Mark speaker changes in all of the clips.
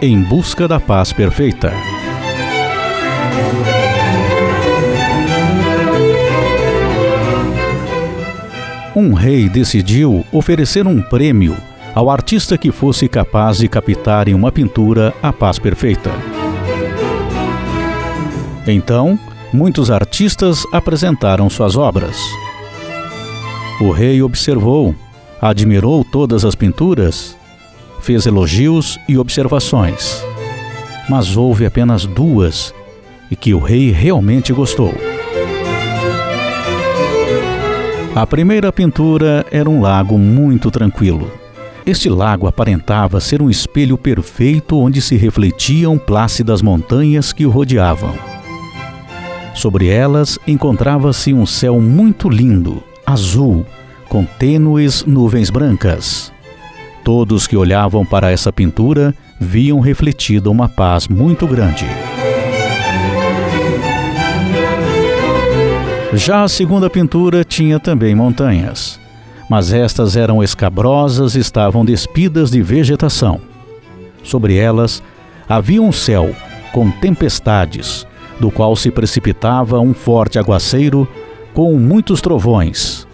Speaker 1: Em busca da paz perfeita. Um rei decidiu oferecer um prêmio ao artista que fosse capaz de captar em uma pintura a paz perfeita. Então, muitos artistas apresentaram suas obras. O rei observou, admirou todas as pinturas, fez elogios e observações, mas houve apenas duas e que o rei realmente gostou. A primeira pintura era um lago muito tranquilo. Este lago aparentava ser um espelho perfeito onde se refletiam plácidas montanhas que o rodeavam. Sobre elas encontrava-se um céu muito lindo, azul, com tênues nuvens brancas. Todos que olhavam para essa pintura viam refletida uma paz muito grande. Já a segunda pintura tinha também montanhas, mas estas eram escabrosas e estavam despidas de vegetação. Sobre elas havia um céu com tempestades, do qual se precipitava um forte aguaceiro com muitos trovões.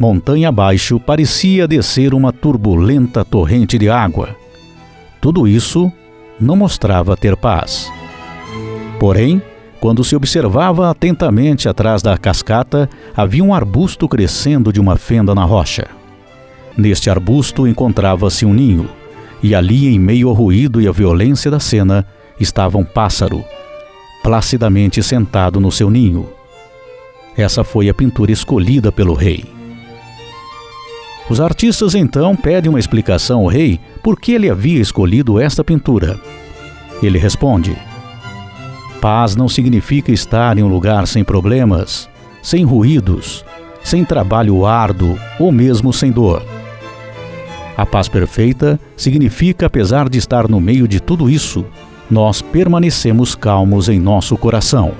Speaker 1: Montanha abaixo parecia descer uma turbulenta torrente de água. Tudo isso não mostrava ter paz. Porém, quando se observava atentamente atrás da cascata, havia um arbusto crescendo de uma fenda na rocha. Neste arbusto encontrava-se um ninho, e ali, em meio ao ruído e à violência da cena, estava um pássaro, placidamente sentado no seu ninho. Essa foi a pintura escolhida pelo rei. Os artistas então pedem uma explicação ao rei por que ele havia escolhido esta pintura. Ele responde: Paz não significa estar em um lugar sem problemas, sem ruídos, sem trabalho árduo ou mesmo sem dor. A paz perfeita significa, apesar de estar no meio de tudo isso, nós permanecemos calmos em nosso coração.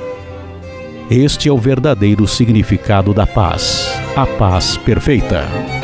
Speaker 1: Este é o verdadeiro significado da paz, a paz perfeita.